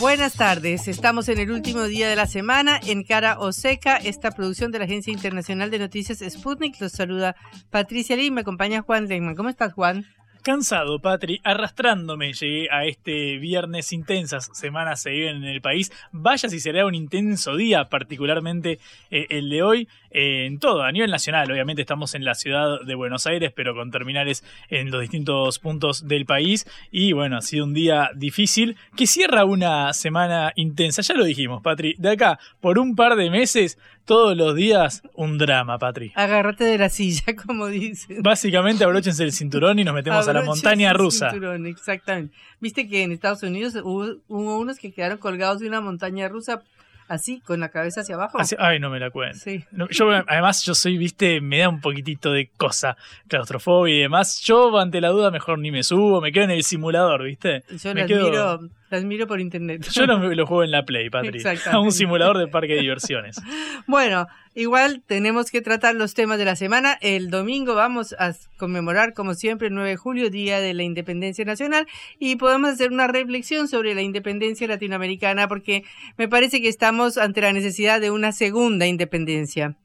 Buenas tardes, estamos en el último día de la semana en Cara o Seca, esta producción de la Agencia Internacional de Noticias Sputnik. Los saluda Patricia Lee, me acompaña Juan Leyman. ¿Cómo estás, Juan? Cansado, Patri, arrastrándome llegué a este viernes intensas semanas se viven en el país. Vaya si será un intenso día, particularmente eh, el de hoy, eh, en todo, a nivel nacional. Obviamente estamos en la ciudad de Buenos Aires, pero con terminales en los distintos puntos del país. Y bueno, ha sido un día difícil que cierra una semana intensa. Ya lo dijimos, Patri, de acá por un par de meses todos los días un drama, Patri. Agárrate de la silla, como dicen. Básicamente abróchense el cinturón y nos metemos a la montaña rusa. Cinturón, exactamente. Viste que en Estados Unidos hubo, hubo, unos que quedaron colgados de una montaña rusa así, con la cabeza hacia abajo. ay, no me la cuento. Sí. yo, además, yo soy, viste, me da un poquitito de cosa, claustrofobia y demás. Yo, ante la duda, mejor ni me subo, me quedo en el simulador, viste. Yo me quedo... Las miro por internet. Yo lo, lo juego en la Play, Patri. A un simulador de parque de diversiones. bueno, igual tenemos que tratar los temas de la semana. El domingo vamos a conmemorar, como siempre, el 9 de julio, Día de la Independencia Nacional, y podemos hacer una reflexión sobre la independencia latinoamericana, porque me parece que estamos ante la necesidad de una segunda independencia.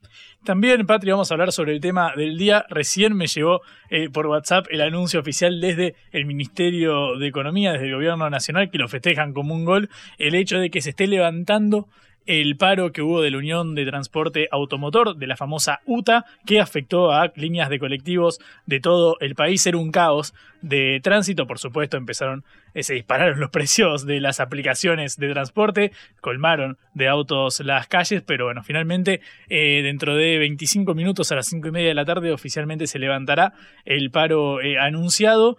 También, Patri, vamos a hablar sobre el tema del día. Recién me llegó eh, por WhatsApp el anuncio oficial desde el Ministerio de Economía, desde el Gobierno Nacional, que lo festejan como un gol, el hecho de que se esté levantando el paro que hubo de la Unión de Transporte Automotor, de la famosa UTA, que afectó a líneas de colectivos de todo el país. Era un caos de tránsito, por supuesto, empezaron, eh, se dispararon los precios de las aplicaciones de transporte, colmaron de autos las calles, pero bueno, finalmente eh, dentro de 25 minutos a las 5 y media de la tarde oficialmente se levantará el paro eh, anunciado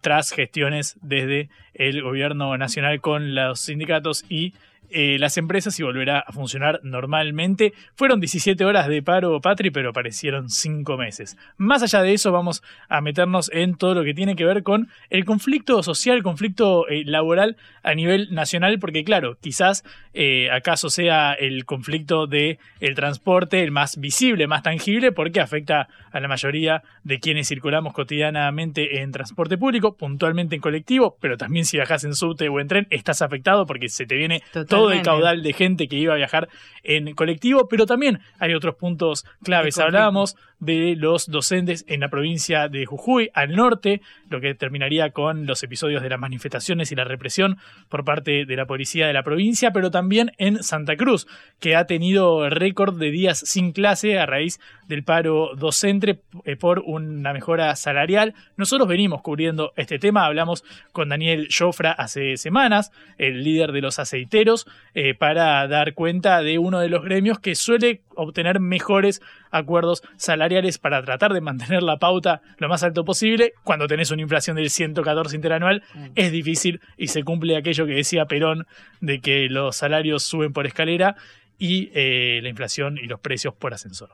tras gestiones desde el gobierno nacional con los sindicatos y eh, las empresas y volverá a funcionar normalmente. Fueron 17 horas de paro, Patri, pero parecieron 5 meses. Más allá de eso, vamos a meternos en todo lo que tiene que ver con el conflicto social, conflicto eh, laboral a nivel nacional, porque claro, quizás eh, acaso sea el conflicto de el transporte el más visible, más tangible, porque afecta a la mayoría de quienes circulamos cotidianamente en transporte público, puntualmente en colectivo, pero también si viajas en subte o en tren, estás afectado porque se te viene todo el caudal de gente que iba a viajar en colectivo, pero también hay otros puntos claves. Hablábamos de los docentes en la provincia de Jujuy, al norte, lo que terminaría con los episodios de las manifestaciones y la represión por parte de la policía de la provincia, pero también en Santa Cruz, que ha tenido récord de días sin clase a raíz del paro docente eh, por una mejora salarial. Nosotros venimos cubriendo este tema, hablamos con Daniel Jofra hace semanas, el líder de los aceiteros, eh, para dar cuenta de uno de los gremios que suele obtener mejores acuerdos salariales para tratar de mantener la pauta lo más alto posible. Cuando tenés una inflación del 114 interanual, mm. es difícil y se cumple aquello que decía Perón de que los salarios suben por escalera y eh, la inflación y los precios por ascensor.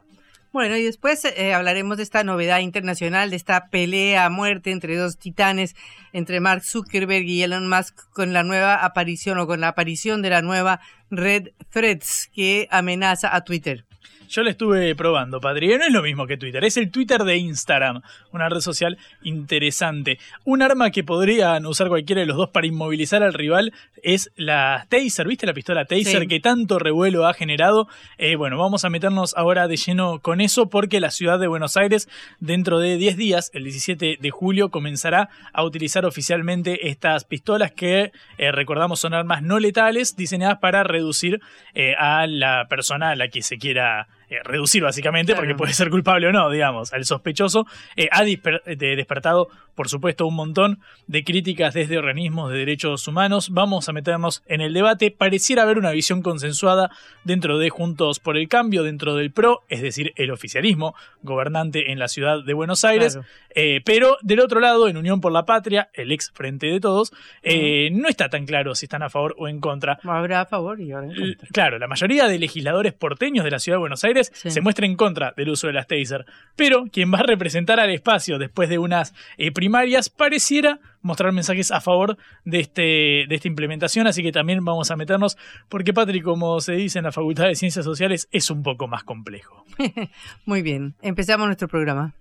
Bueno, y después eh, hablaremos de esta novedad internacional, de esta pelea a muerte entre dos titanes, entre Mark Zuckerberg y Elon Musk, con la nueva aparición o con la aparición de la nueva red Threads que amenaza a Twitter. Yo lo estuve probando, Padre. No es lo mismo que Twitter, es el Twitter de Instagram, una red social interesante. Un arma que podrían usar cualquiera de los dos para inmovilizar al rival es la Taser, ¿viste la pistola Taser que tanto revuelo ha generado? Eh, bueno, vamos a meternos ahora de lleno con eso porque la ciudad de Buenos Aires dentro de 10 días, el 17 de julio, comenzará a utilizar oficialmente estas pistolas que eh, recordamos son armas no letales diseñadas para reducir eh, a la persona a la que se quiera eh, reducir básicamente, porque puede ser culpable o no, digamos, al sospechoso, eh, ha despertado, por supuesto, un montón de críticas desde organismos de derechos humanos. Vamos a meternos en el debate. Pareciera haber una visión consensuada dentro de Juntos por el Cambio, dentro del PRO, es decir, el oficialismo gobernante en la ciudad de Buenos Aires. Eh, pero del otro lado, en Unión por la Patria, el ex Frente de Todos, no está tan claro si están a favor o en contra. Habrá a favor y ahora en contra. Claro, la mayoría de legisladores porteños de la ciudad de Buenos Aires se muestra en contra del uso de las taser. Pero quien va a representar al espacio después de unas eh, primarias pareciera mostrar mensajes a favor de, este, de esta implementación, así que también vamos a meternos, porque Patrick, como se dice en la Facultad de Ciencias Sociales, es un poco más complejo. Muy bien, empezamos nuestro programa.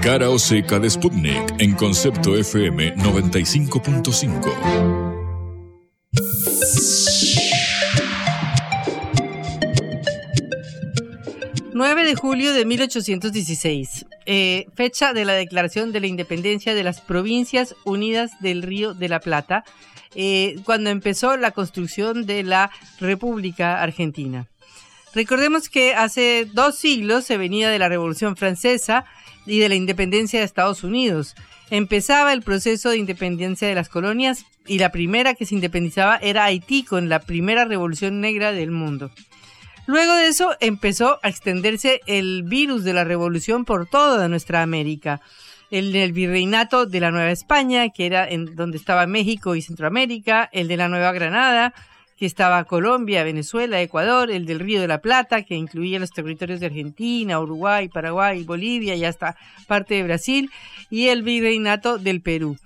Cara o seca de Sputnik en concepto FM 95.5. 9 de julio de 1816, eh, fecha de la declaración de la independencia de las Provincias Unidas del Río de la Plata, eh, cuando empezó la construcción de la República Argentina. Recordemos que hace dos siglos se venía de la Revolución Francesa y de la independencia de Estados Unidos. Empezaba el proceso de independencia de las colonias y la primera que se independizaba era Haití con la primera revolución negra del mundo. Luego de eso empezó a extenderse el virus de la revolución por toda nuestra América. El del virreinato de la Nueva España, que era en donde estaba México y Centroamérica, el de la Nueva Granada, que estaba Colombia, Venezuela, Ecuador, el del Río de la Plata, que incluía los territorios de Argentina, Uruguay, Paraguay, Bolivia y hasta parte de Brasil, y el virreinato del Perú,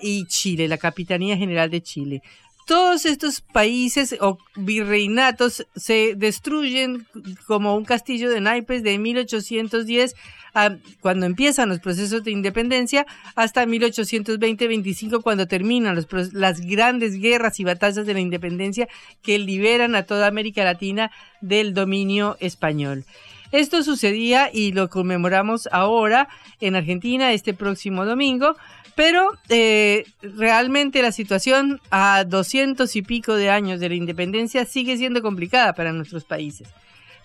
y Chile, la Capitanía General de Chile todos estos países o virreinatos se destruyen como un castillo de naipes de 1810 a, cuando empiezan los procesos de independencia hasta 1820-25 cuando terminan las grandes guerras y batallas de la independencia que liberan a toda América Latina del dominio español. Esto sucedía y lo conmemoramos ahora en Argentina este próximo domingo pero eh, realmente la situación a doscientos y pico de años de la independencia sigue siendo complicada para nuestros países.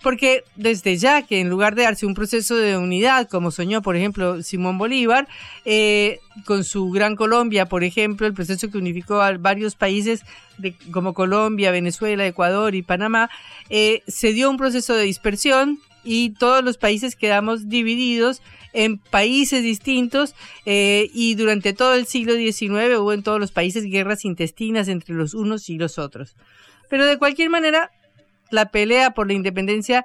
Porque desde ya que en lugar de darse un proceso de unidad, como soñó, por ejemplo, Simón Bolívar, eh, con su Gran Colombia, por ejemplo, el proceso que unificó a varios países como Colombia, Venezuela, Ecuador y Panamá, eh, se dio un proceso de dispersión y todos los países quedamos divididos en países distintos eh, y durante todo el siglo XIX hubo en todos los países guerras intestinas entre los unos y los otros. Pero de cualquier manera, la pelea por la independencia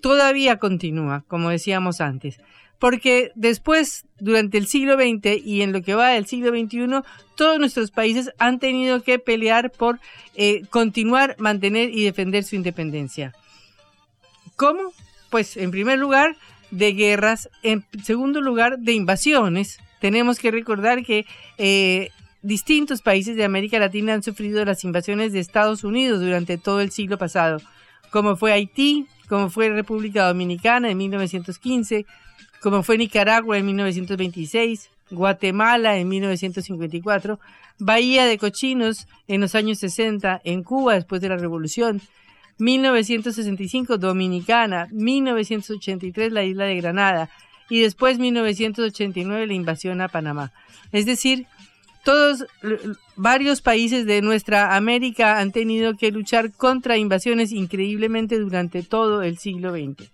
todavía continúa, como decíamos antes. Porque después, durante el siglo XX y en lo que va del siglo XXI, todos nuestros países han tenido que pelear por eh, continuar, mantener y defender su independencia. ¿Cómo? Pues en primer lugar, de guerras, en segundo lugar de invasiones. Tenemos que recordar que eh, distintos países de América Latina han sufrido las invasiones de Estados Unidos durante todo el siglo pasado, como fue Haití, como fue República Dominicana en 1915, como fue Nicaragua en 1926, Guatemala en 1954, Bahía de Cochinos en los años 60, en Cuba después de la Revolución, 1965 Dominicana, 1983 la isla de Granada y después 1989 la invasión a Panamá. Es decir, todos varios países de nuestra América han tenido que luchar contra invasiones increíblemente durante todo el siglo XX.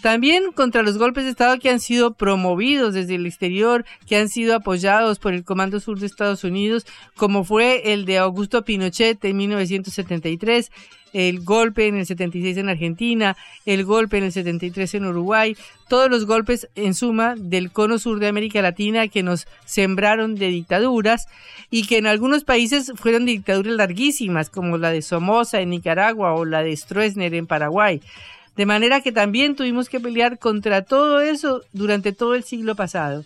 También contra los golpes de Estado que han sido promovidos desde el exterior, que han sido apoyados por el Comando Sur de Estados Unidos, como fue el de Augusto Pinochet en 1973, el golpe en el 76 en Argentina, el golpe en el 73 en Uruguay, todos los golpes en suma del cono sur de América Latina que nos sembraron de dictaduras y que en algunos países fueron dictaduras larguísimas, como la de Somoza en Nicaragua o la de Stroessner en Paraguay. De manera que también tuvimos que pelear contra todo eso durante todo el siglo pasado.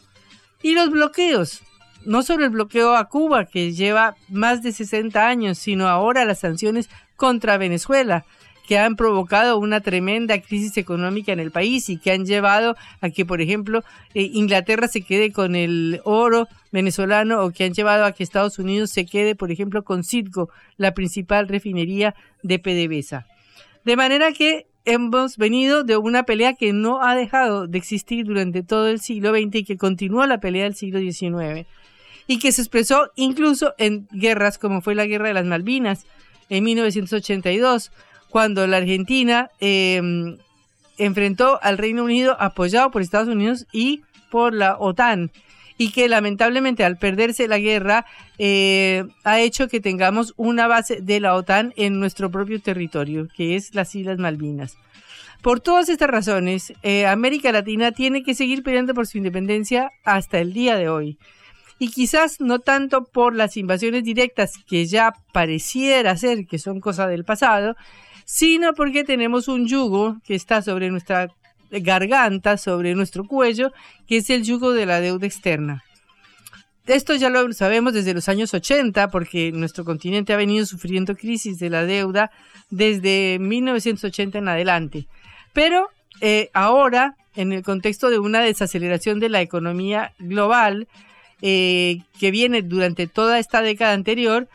Y los bloqueos, no solo el bloqueo a Cuba, que lleva más de 60 años, sino ahora las sanciones contra Venezuela, que han provocado una tremenda crisis económica en el país y que han llevado a que, por ejemplo, eh, Inglaterra se quede con el oro venezolano o que han llevado a que Estados Unidos se quede, por ejemplo, con Citgo, la principal refinería de PDVSA. De manera que hemos venido de una pelea que no ha dejado de existir durante todo el siglo XX y que continúa la pelea del siglo XIX y que se expresó incluso en guerras como fue la Guerra de las Malvinas en 1982, cuando la Argentina em, enfrentó al Reino Unido apoyado por Estados Unidos y por la OTAN y que lamentablemente al perderse la guerra eh, ha hecho que tengamos una base de la OTAN en nuestro propio territorio, que es las Islas Malvinas. Por todas estas razones, eh, América Latina tiene que seguir peleando por su independencia hasta el día de hoy. Y quizás no tanto por las invasiones directas que ya pareciera ser que son cosa del pasado, sino porque tenemos un yugo que está sobre nuestra garganta, sobre nuestro cuello, que es el yugo de la deuda externa. Esto ya lo sabemos desde los años 80, porque nuestro continente ha venido sufriendo crisis de la deuda desde 1980 en adelante. Pero eh, ahora, en el contexto de una desaceleración de la economía global eh, que viene durante toda esta década anterior,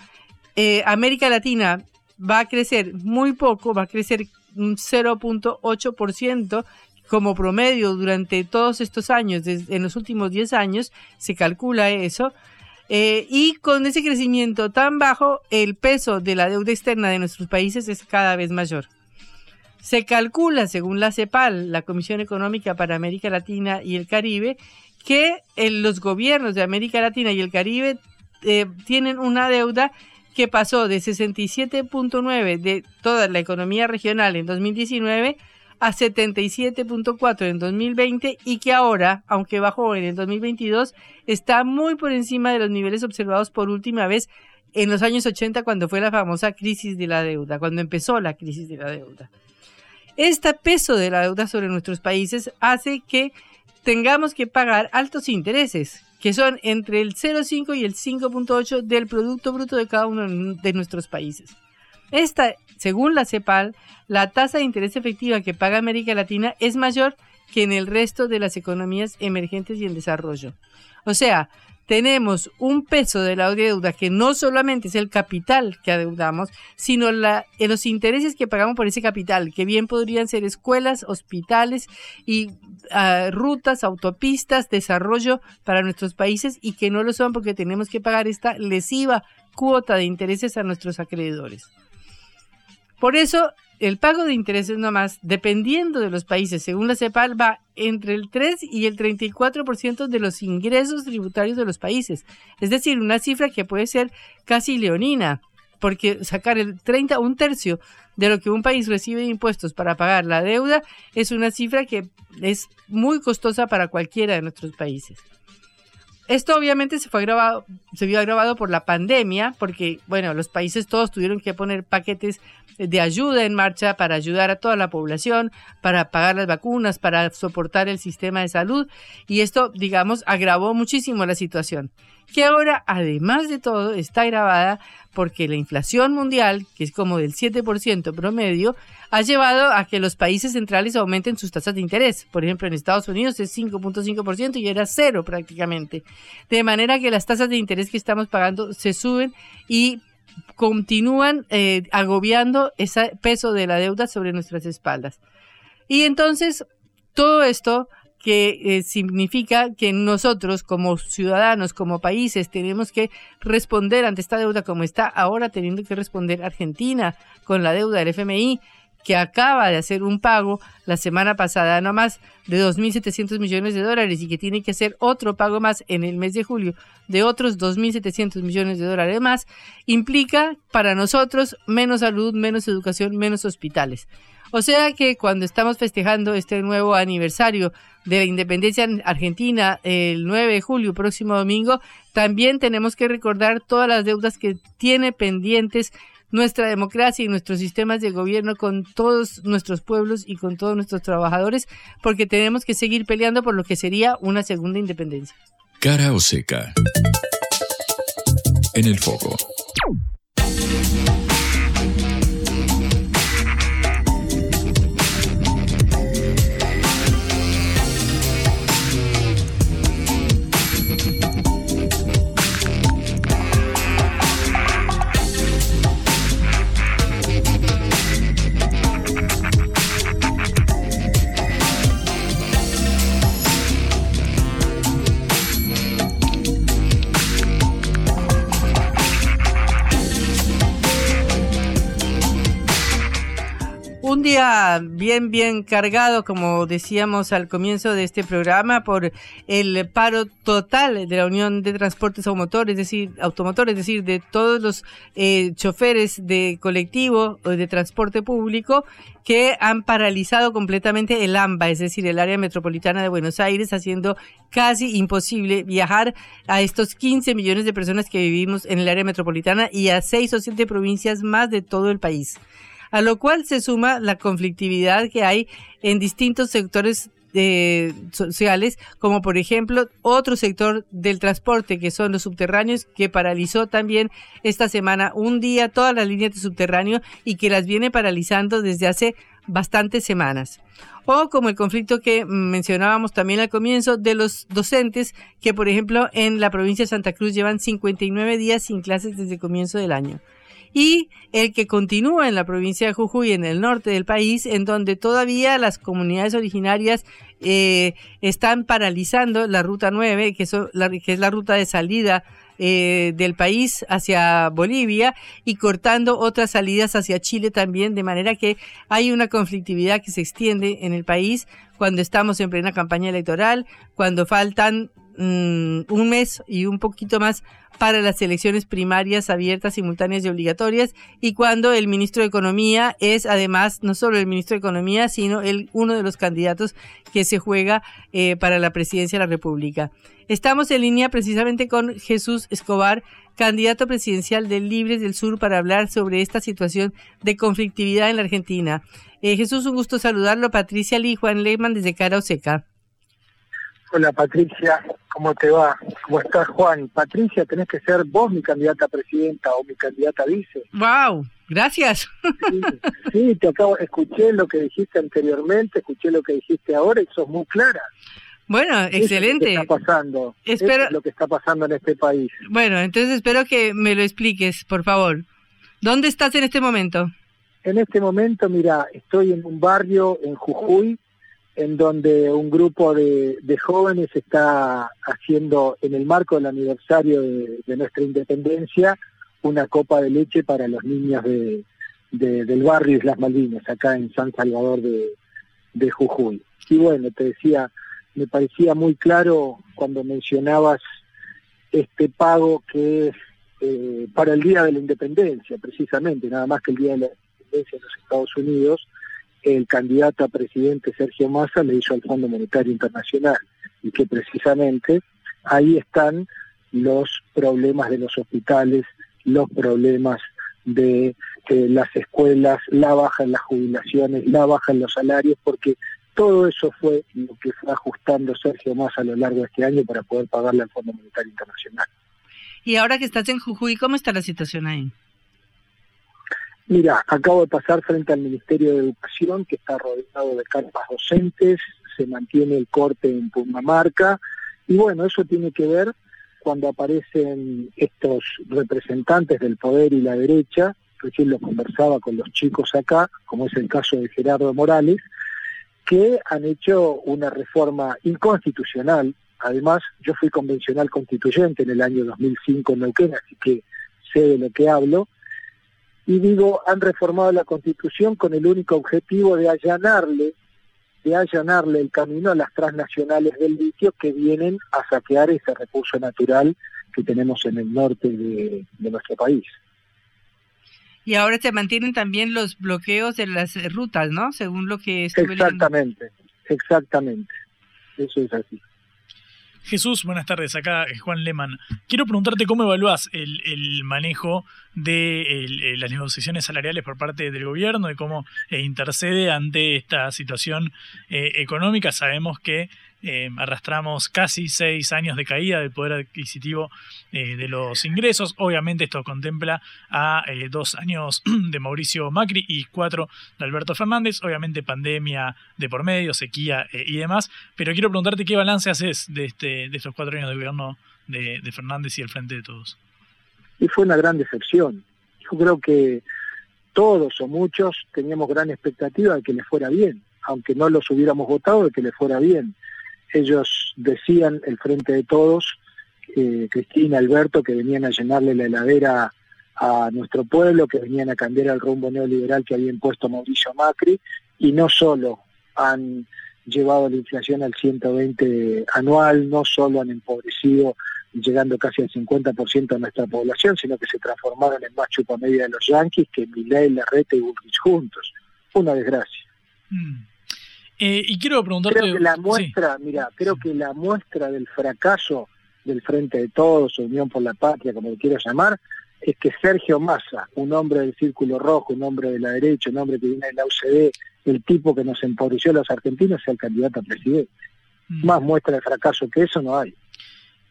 eh, América Latina va a crecer muy poco, va a crecer un 0.8% como promedio durante todos estos años, en los últimos 10 años, se calcula eso. Eh, y con ese crecimiento tan bajo, el peso de la deuda externa de nuestros países es cada vez mayor. Se calcula, según la CEPAL, la Comisión Económica para América Latina y el Caribe, que los gobiernos de América Latina y el Caribe eh, tienen una deuda que pasó de 67.9 de toda la economía regional en 2019 a 77.4 en 2020 y que ahora, aunque bajó en el 2022, está muy por encima de los niveles observados por última vez en los años 80 cuando fue la famosa crisis de la deuda, cuando empezó la crisis de la deuda. Este peso de la deuda sobre nuestros países hace que tengamos que pagar altos intereses, que son entre el 0,5 y el 5,8 del Producto Bruto de cada uno de nuestros países. Esta, según la CEPAL, la tasa de interés efectiva que paga América Latina es mayor que en el resto de las economías emergentes y en desarrollo. O sea, tenemos un peso de la deuda que no solamente es el capital que adeudamos, sino la, eh, los intereses que pagamos por ese capital, que bien podrían ser escuelas, hospitales y ah, rutas, autopistas, desarrollo para nuestros países y que no lo son porque tenemos que pagar esta lesiva cuota de intereses a nuestros acreedores. Por eso, el pago de intereses nomás, dependiendo de los países, según la CEPAL, va entre el 3 y el 34% de los ingresos tributarios de los países. Es decir, una cifra que puede ser casi leonina, porque sacar el 30, un tercio de lo que un país recibe de impuestos para pagar la deuda es una cifra que es muy costosa para cualquiera de nuestros países. Esto obviamente se fue agravado, se vio agravado por la pandemia, porque bueno, los países todos tuvieron que poner paquetes de ayuda en marcha para ayudar a toda la población, para pagar las vacunas, para soportar el sistema de salud, y esto, digamos, agravó muchísimo la situación que ahora, además de todo, está agravada porque la inflación mundial, que es como del 7% promedio, ha llevado a que los países centrales aumenten sus tasas de interés. Por ejemplo, en Estados Unidos es 5.5% y era cero prácticamente. De manera que las tasas de interés que estamos pagando se suben y continúan eh, agobiando ese peso de la deuda sobre nuestras espaldas. Y entonces, todo esto que eh, significa que nosotros como ciudadanos, como países, tenemos que responder ante esta deuda como está ahora teniendo que responder Argentina con la deuda del FMI, que acaba de hacer un pago la semana pasada no más de 2.700 millones de dólares y que tiene que hacer otro pago más en el mes de julio de otros 2.700 millones de dólares más, implica para nosotros menos salud, menos educación, menos hospitales. O sea que cuando estamos festejando este nuevo aniversario de la independencia en Argentina el 9 de julio, próximo domingo, también tenemos que recordar todas las deudas que tiene pendientes nuestra democracia y nuestros sistemas de gobierno con todos nuestros pueblos y con todos nuestros trabajadores, porque tenemos que seguir peleando por lo que sería una segunda independencia. Cara o seca. En el foco. Día bien, bien cargado, como decíamos al comienzo de este programa, por el paro total de la Unión de Transportes Automotores, es decir, automotores, es decir, de todos los eh, choferes de colectivo o de transporte público que han paralizado completamente el AMBA, es decir, el área metropolitana de Buenos Aires, haciendo casi imposible viajar a estos 15 millones de personas que vivimos en el área metropolitana y a seis o siete provincias más de todo el país a lo cual se suma la conflictividad que hay en distintos sectores sociales, como por ejemplo otro sector del transporte, que son los subterráneos, que paralizó también esta semana un día todas las líneas de subterráneo y que las viene paralizando desde hace bastantes semanas. O como el conflicto que mencionábamos también al comienzo de los docentes, que por ejemplo en la provincia de Santa Cruz llevan 59 días sin clases desde el comienzo del año y el que continúa en la provincia de Jujuy, en el norte del país, en donde todavía las comunidades originarias eh, están paralizando la ruta 9, que, es la ruta de salida eh, del país hacia Bolivia y cortando otras salidas hacia Chile también, de manera que hay una conflictividad que se extiende en el país cuando estamos en plena campaña electoral, cuando faltan mm, un mes y un poquito más para las elecciones primarias abiertas, simultáneas y obligatorias, y cuando el ministro de Economía es además no solo el ministro de Economía, sino el, uno de los candidatos que se juega eh, para la presidencia de la República. Estamos en línea precisamente con Jesús Escobar, candidato presidencial de Libres del Sur, para hablar sobre esta situación de conflictividad en la Argentina. Eh, Jesús, un gusto saludarlo. Patricia Lee, Juan Lehmann desde Cara Oseca. Hola Patricia, ¿cómo te va? ¿Cómo estás Juan? Patricia, tenés que ser vos mi candidata a presidenta o mi candidata a vice. ¡Wow! Gracias. Sí, te acabo, escuché lo que dijiste anteriormente, escuché lo que dijiste ahora y sos muy clara. Bueno, excelente. Eso es lo que está pasando. Espero... es lo que está pasando en este país. Bueno, entonces espero que me lo expliques, por favor. ¿Dónde estás en este momento? En este momento, mira, estoy en un barrio en Jujuy en donde un grupo de, jóvenes está haciendo, en el marco del aniversario de, nuestra independencia, una copa de leche para los niños de, del barrio Islas Malvinas, acá en San Salvador de, Jujuy. Y bueno, te decía, me parecía muy claro cuando mencionabas este pago que es eh, para el Día de la Independencia, precisamente, nada más que el Día de la Independencia de los Estados Unidos, el candidato a presidente Sergio Massa le hizo al Fondo Monetario Internacional y que precisamente ahí están los problemas de los hospitales, los problemas de eh, las escuelas, la baja en las jubilaciones, la baja en los salarios, porque todo eso fue lo que fue ajustando Sergio Massa a lo largo de este año para poder pagarle al Fondo Monetario Internacional. Y ahora que estás en Jujuy, ¿cómo está la situación ahí? Mira, acabo de pasar frente al Ministerio de Educación, que está rodeado de carpas docentes, se mantiene el corte en Pumamarca, y bueno, eso tiene que ver cuando aparecen estos representantes del poder y la derecha, recién lo conversaba con los chicos acá, como es el caso de Gerardo Morales, que han hecho una reforma inconstitucional. Además, yo fui convencional constituyente en el año 2005 en Neuquén, así que sé de lo que hablo, y digo, han reformado la Constitución con el único objetivo de allanarle, de allanarle el camino a las transnacionales del litio que vienen a saquear ese recurso natural que tenemos en el norte de, nuestro país. Y ahora se mantienen también los bloqueos de las rutas, ¿no? Según lo que estuve Exactamente, exactamente. Eso es así. Jesús, buenas tardes, acá es Juan Lehmann. Quiero preguntarte cómo evalúas el, manejo de las negociaciones salariales por parte del gobierno y cómo eh, intercede ante esta situación eh, económica. Sabemos que eh, arrastramos casi seis años de caída del poder adquisitivo eh, de los ingresos. Obviamente esto contempla a eh, dos años de Mauricio Macri y cuatro de Alberto Fernández. Obviamente pandemia de por medio, sequía y demás. Pero quiero preguntarte qué balance haces de, este, de estos cuatro años de gobierno de, de Fernández y el Frente de Todos. Y fue una gran decepción. Yo creo que todos o muchos teníamos gran expectativa de que le fuera bien, aunque no los hubiéramos votado, de que le fuera bien ellos decían, el frente de todos, Cristina, Alberto, que venían a llenarle la heladera a nuestro pueblo, que venían a cambiar el rumbo neoliberal que había impuesto Mauricio Macri, y no solo han llevado la inflación al 120 anual, no solo han empobrecido llegando casi al 50% de nuestra población, sino que se transformaron en más chupa media de los yanquis que Milei, Larreta y Bullrich juntos. Una desgracia. Mm. Eh, y quiero preguntarte... Creo que la muestra, mira, creo que la muestra del fracaso del Frente de Todos, Unión por la Patria, como lo quiero llamar, es que Sergio Massa, un hombre del Círculo Rojo, un hombre de la derecha, un hombre que viene de la UCD, el tipo que nos empobreció a los argentinos, sea el candidato a presidente. Mm. Más muestra de fracaso que eso no hay.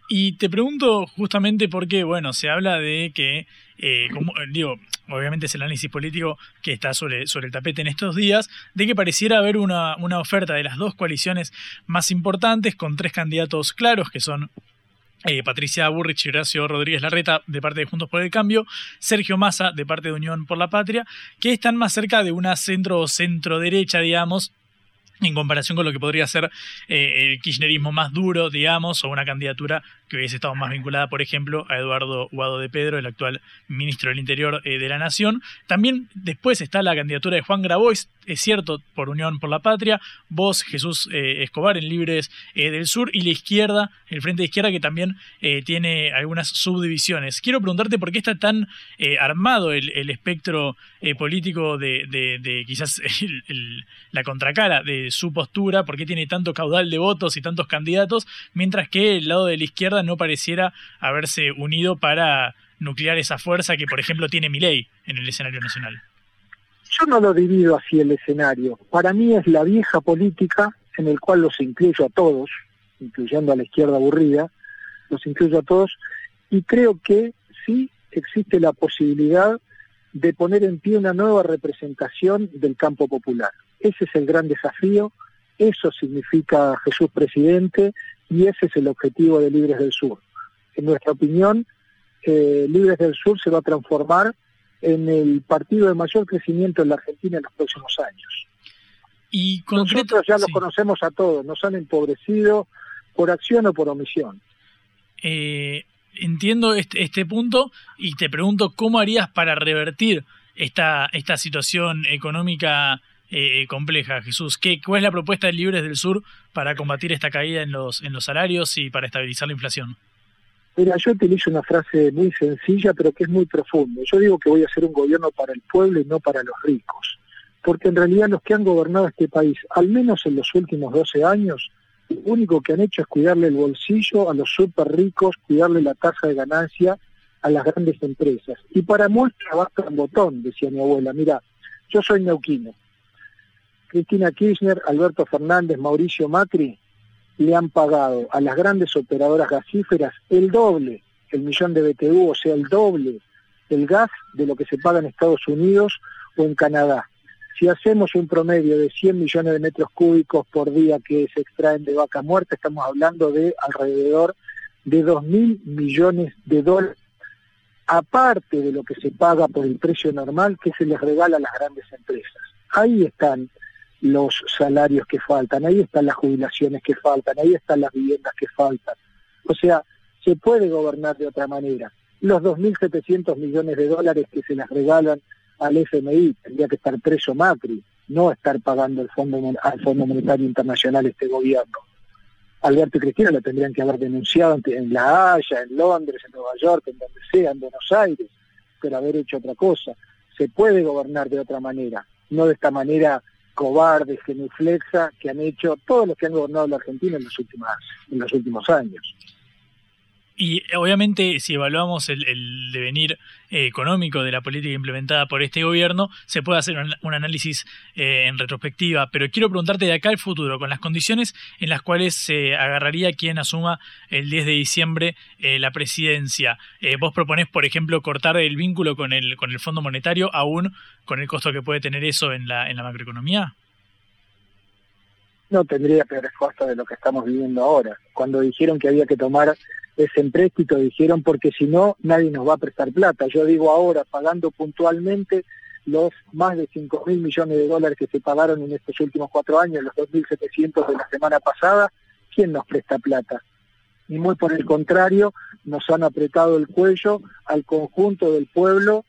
Y te pregunto justamente porque, bueno, se habla de que, eh, como, digo, obviamente es el análisis político que está sobre, sobre el tapete en estos días, de que pareciera haber una, una oferta de las dos coaliciones más importantes con tres candidatos claros, que son eh, Patricia Burrich y Horacio Rodríguez Larreta de parte de Juntos por el Cambio, Sergio Massa de parte de Unión por la Patria, que están más cerca de una centro o centro derecha, digamos, en comparación con lo que podría ser eh, el kirchnerismo más duro, digamos, o una candidatura que hubiese estado más vinculada, por ejemplo, a Eduardo Guado de Pedro, el actual ministro del Interior eh, de la Nación. También después está la candidatura de Juan Grabois, es cierto, por Unión por la Patria, vos, Jesús eh, Escobar, en Libres del Sur, y la izquierda, el Frente de Izquierda, que también tiene algunas subdivisiones. Quiero preguntarte por qué está tan armado el, espectro político de, quizás la contracara de su postura, por qué tiene tanto caudal de votos y tantos candidatos, mientras que el lado de la izquierda no pareciera haberse unido para nuclear esa fuerza que, por ejemplo, tiene Milei en el escenario nacional. Yo no lo divido así el escenario. Para mí es la vieja política en el cual los incluyo a todos, incluyendo a la izquierda aburrida, los incluyo a todos, y creo que sí existe la posibilidad de poner en pie una nueva representación del campo popular. Ese es el gran desafío, eso significa Jesús presidente y ese es el objetivo de Libres del Sur. En nuestra opinión, eh, Libres del Sur se va a transformar en el partido de mayor crecimiento en la Argentina en los próximos años. Y Nosotros ya los conocemos a todos, nos han empobrecido por acción o por omisión. Eh, entiendo este, este, punto y te pregunto cómo harías para revertir esta, esta situación económica eh, compleja, Jesús. ¿Qué, ¿Cuál es la propuesta de Libres del Sur para combatir esta caída en los, en los salarios y para estabilizar la inflación? Mira, yo utilizo una frase muy sencilla, pero que es muy profunda. Yo digo que voy a hacer un gobierno para el pueblo y no para los ricos. Porque en realidad los que han gobernado este país, al menos en los últimos 12 años, lo único que han hecho es cuidarle el bolsillo a los súper ricos, cuidarle la tasa de ganancia a las grandes empresas. Y para muestra basta un botón, decía mi abuela. Mira, yo soy neuquino, Cristina Kirchner, Alberto Fernández, Mauricio Macri le han pagado a las grandes operadoras gasíferas el doble, el millón de BTU, o sea, el doble del gas de lo que se paga en Estados Unidos o en Canadá. Si hacemos un promedio de 100 millones de metros cúbicos por día que se extraen de vaca muerta, estamos hablando de alrededor de 2 mil millones de dólares, aparte de lo que se paga por el precio normal que se les regala a las grandes empresas. Ahí están los salarios que faltan, ahí están las jubilaciones que faltan, ahí están las viviendas que faltan. O sea, se puede gobernar de otra manera. Los 2.700 millones de dólares que se les regalan al FMI, tendría que estar preso Macri, no estar pagando el fondo, al Fondo Monetario Internacional este gobierno. Alberto y Cristina lo tendrían que haber denunciado en La Haya, en Londres, en Nueva York, en donde sea, en Buenos Aires, pero haber hecho otra cosa. Se puede gobernar de otra manera, no de esta manera cobardes, genuflexa, que han hecho todos los que han gobernado la Argentina en los, últimos, en los últimos años. Y obviamente si evaluamos el, devenir eh, económico de la política implementada por este gobierno, se puede hacer un, análisis eh, en retrospectiva, pero quiero preguntarte de acá al futuro, con las condiciones en las cuales se agarraría quien asuma el 10 de diciembre eh, la presidencia. vos proponés, por ejemplo, cortar el vínculo con el, con el Fondo Monetario, aún con el costo que puede tener eso en la, en la macroeconomía. No tendría peores costos de lo que estamos viviendo ahora. Cuando dijeron que había que tomar ese empréstito, dijeron, porque si no, nadie nos va a prestar plata. Yo digo ahora, pagando puntualmente los más de 5 mil millones de dólares que se pagaron en estos últimos cuatro años, los 2.700 de la semana pasada, ¿quién nos presta plata? Y muy por el contrario, nos han apretado el cuello al conjunto del pueblo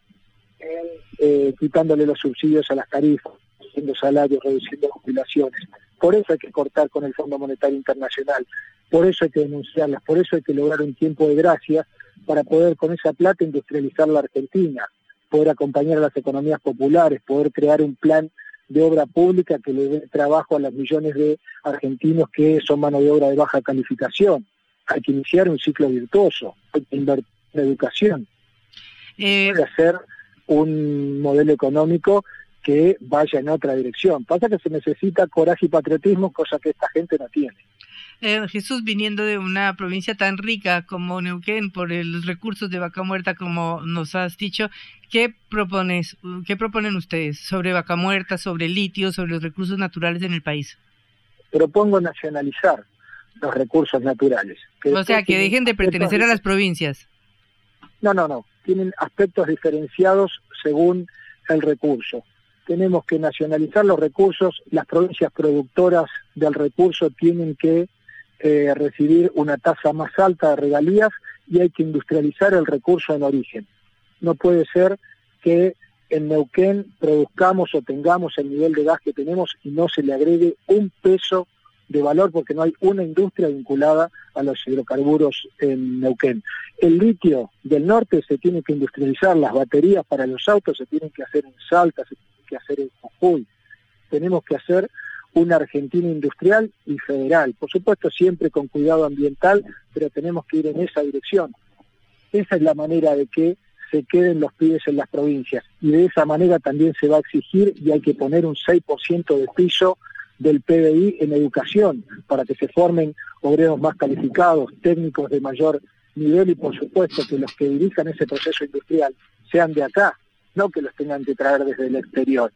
eh, quitándole los subsidios a las tarifas. Reduciendo salarios, reduciendo jubilaciones. Por eso hay que cortar con el Fondo Monetario Internacional, por eso hay que denunciarlas, por eso hay que lograr un tiempo de gracia para poder con esa plata industrializar la Argentina, poder acompañar a las economías populares, poder crear un plan de obra pública que le dé trabajo a los millones de argentinos que son mano de obra de baja calificación. Hay que iniciar un ciclo virtuoso, hay que invertir en educación, eh... hay que hacer un modelo económico que vaya en otra dirección. Pasa que se necesita coraje y patriotismo, cosa que esta gente no tiene. Eh, Jesús, viniendo de una provincia tan rica como Neuquén, por los recursos de vaca muerta, como nos has dicho, ¿qué propones, qué proponen ustedes sobre vaca muerta, sobre litio, sobre los recursos naturales en el país? Propongo nacionalizar los recursos naturales. o sea, que dejen de pertenecer a las provincias. No, no, no. Tienen aspectos diferenciados según el recurso. Tenemos que nacionalizar los recursos, las provincias productoras del recurso tienen que eh, recibir una tasa más alta de regalías y hay que industrializar el recurso en origen. No puede ser que en Neuquén produzcamos o tengamos el nivel de gas que tenemos y no se le agregue un peso de valor porque no hay una industria vinculada a los hidrocarburos en Neuquén. El litio del norte se tiene que industrializar, las baterías para los autos se tienen que hacer en Salta, que hacer en Jujuy. Tenemos que hacer una Argentina industrial y federal. Por supuesto, siempre con cuidado ambiental, pero tenemos que ir en esa dirección. Esa es la manera de que se queden los pibes en las provincias. Y de esa manera también se va a exigir y hay que poner un 6% de piso del PBI en educación para que se formen obreros más calificados, técnicos de mayor nivel y por supuesto que los que dirijan ese proceso industrial sean de acá, no que los tengan que traer desde el exterior.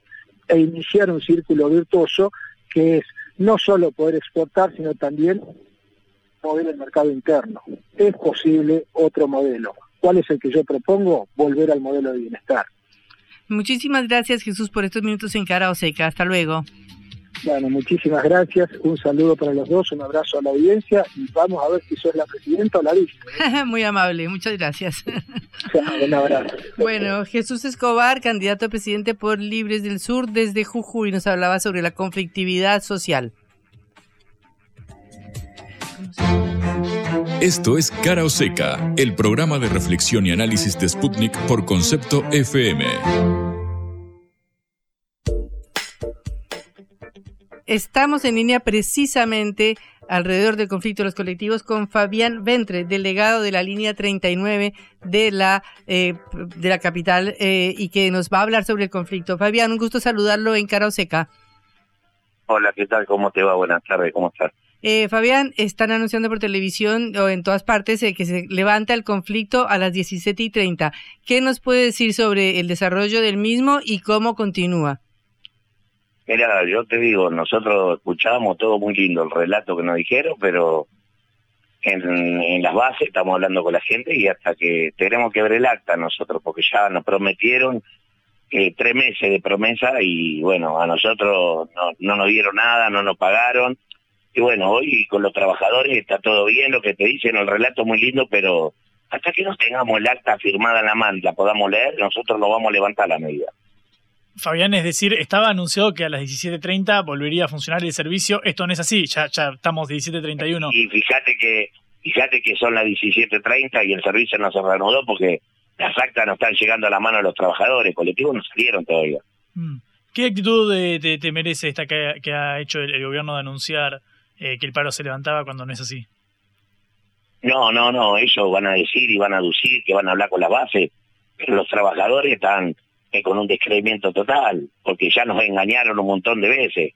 E iniciar un círculo virtuoso que es no solo poder exportar, sino también mover el mercado interno. Es posible otro modelo. ¿Cuál es el que yo propongo? Volver al modelo de bienestar. Muchísimas gracias Jesús por estos minutos en Cara Seca. Hasta luego. Bueno, muchísimas gracias. Un saludo para los dos, un abrazo a la audiencia y vamos a ver si sos la presidenta o la vice. Muy amable, muchas gracias. un abrazo. Bueno, Jesús Escobar, candidato a presidente por Libres del Sur desde Jujuy, nos hablaba sobre la conflictividad social. Esto es Cara o Seca, el programa de reflexión y análisis de Sputnik por concepto FM. Estamos en línea precisamente alrededor del conflicto de los colectivos con Fabián Ventre, delegado de la línea 39 de la, eh, de la capital eh, y que nos va a hablar sobre el conflicto. Fabián, un gusto saludarlo en Cara Seca. Hola, ¿qué tal? ¿Cómo te va? Buenas tardes, ¿cómo estás? Eh, Fabián, están anunciando por televisión o en todas partes que se levanta el conflicto a las 17 y 30. ¿Qué nos puede decir sobre el desarrollo del mismo y cómo continúa? Mira, yo te digo, nosotros escuchábamos todo muy lindo, el relato que nos dijeron, pero en, las bases estamos hablando con la gente y hasta que tenemos que ver el acta nosotros, porque ya nos prometieron eh, tres meses de promesa y bueno, a nosotros no, no nos dieron nada, no nos pagaron. Y bueno, hoy con los trabajadores está todo bien, lo que te dicen, el relato muy lindo, pero hasta que no tengamos el acta firmada en la mano la podamos leer, nosotros lo vamos a levantar la medida. Fabián, es decir, estaba anunciado que a las 17.30 volvería a funcionar el servicio. Esto no es así, ya, ya estamos 17.31. Y fíjate que, fíjate que son las 17.30 y el servicio no se reanudó porque las actas no están llegando a la mano de los trabajadores, colectivos no salieron todavía. Mm. ¿Qué actitud te, merece esta que, ha hecho el, gobierno de anunciar eh, que el paro se levantaba cuando no es así? No, no, no, ellos van a decir y van a aducir que van a hablar con la base, pero los trabajadores están con un descreimiento total, porque ya nos engañaron un montón de veces.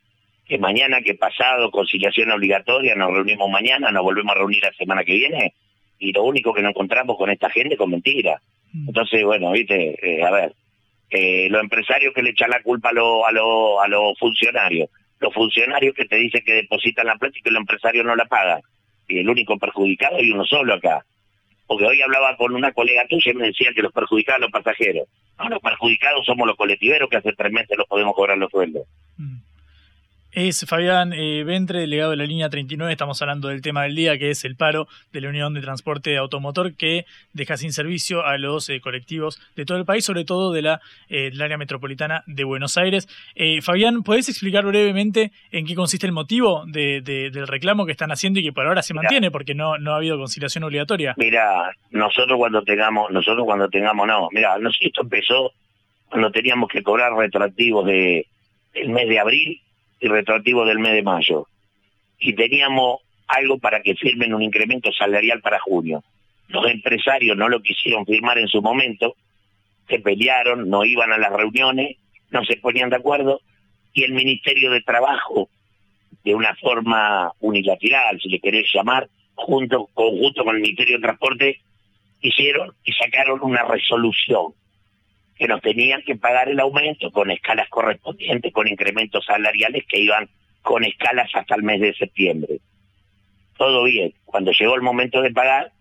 Que mañana, que pasado, conciliación obligatoria, nos reunimos mañana, nos volvemos a reunir la semana que viene, y lo único que nos encontramos con esta gente con mentira. Mm. Entonces, bueno, viste, eh, a ver, eh, los empresarios que le echan la culpa a los a a los funcionarios, los funcionarios que te dicen que depositan la plata y que los empresarios no la pagan, y el único perjudicado hay uno solo acá. Porque hoy hablaba con una colega tuya y me decía que los perjudicados los pasajeros. No, los perjudicados somos los colectiveros que hace tres meses los podemos cobrar los sueldos. Mm. Es Fabián eh, Ventre, delegado de la línea 39. Estamos hablando del tema del día, que es el paro de la Unión de Transporte Automotor, que deja sin servicio a los eh, colectivos de todo el país, sobre todo de la, eh, del área metropolitana de Buenos Aires. Fabián, ¿podés explicar brevemente en qué consiste el motivo de, del reclamo que están haciendo y que por ahora se mantiene, porque no, no ha habido conciliación obligatoria? Mira, nosotros cuando tengamos, nosotros cuando tengamos, no, mira, no sé, esto empezó cuando teníamos que cobrar retroactivos de el mes de abril y retroactivo del mes de mayo. Y teníamos algo para que firmen un incremento salarial para junio. Los empresarios no lo quisieron firmar en su momento, se pelearon, no iban a las reuniones, no se ponían de acuerdo, y el Ministerio de Trabajo, de una forma unilateral, si le querés llamar, junto, conjunto con el Ministerio de Transporte, hicieron y sacaron una resolución que nos tenían que pagar el aumento con escalas correspondientes, con incrementos salariales que iban con escalas hasta el mes de septiembre. Todo bien. Cuando llegó el momento de pagar,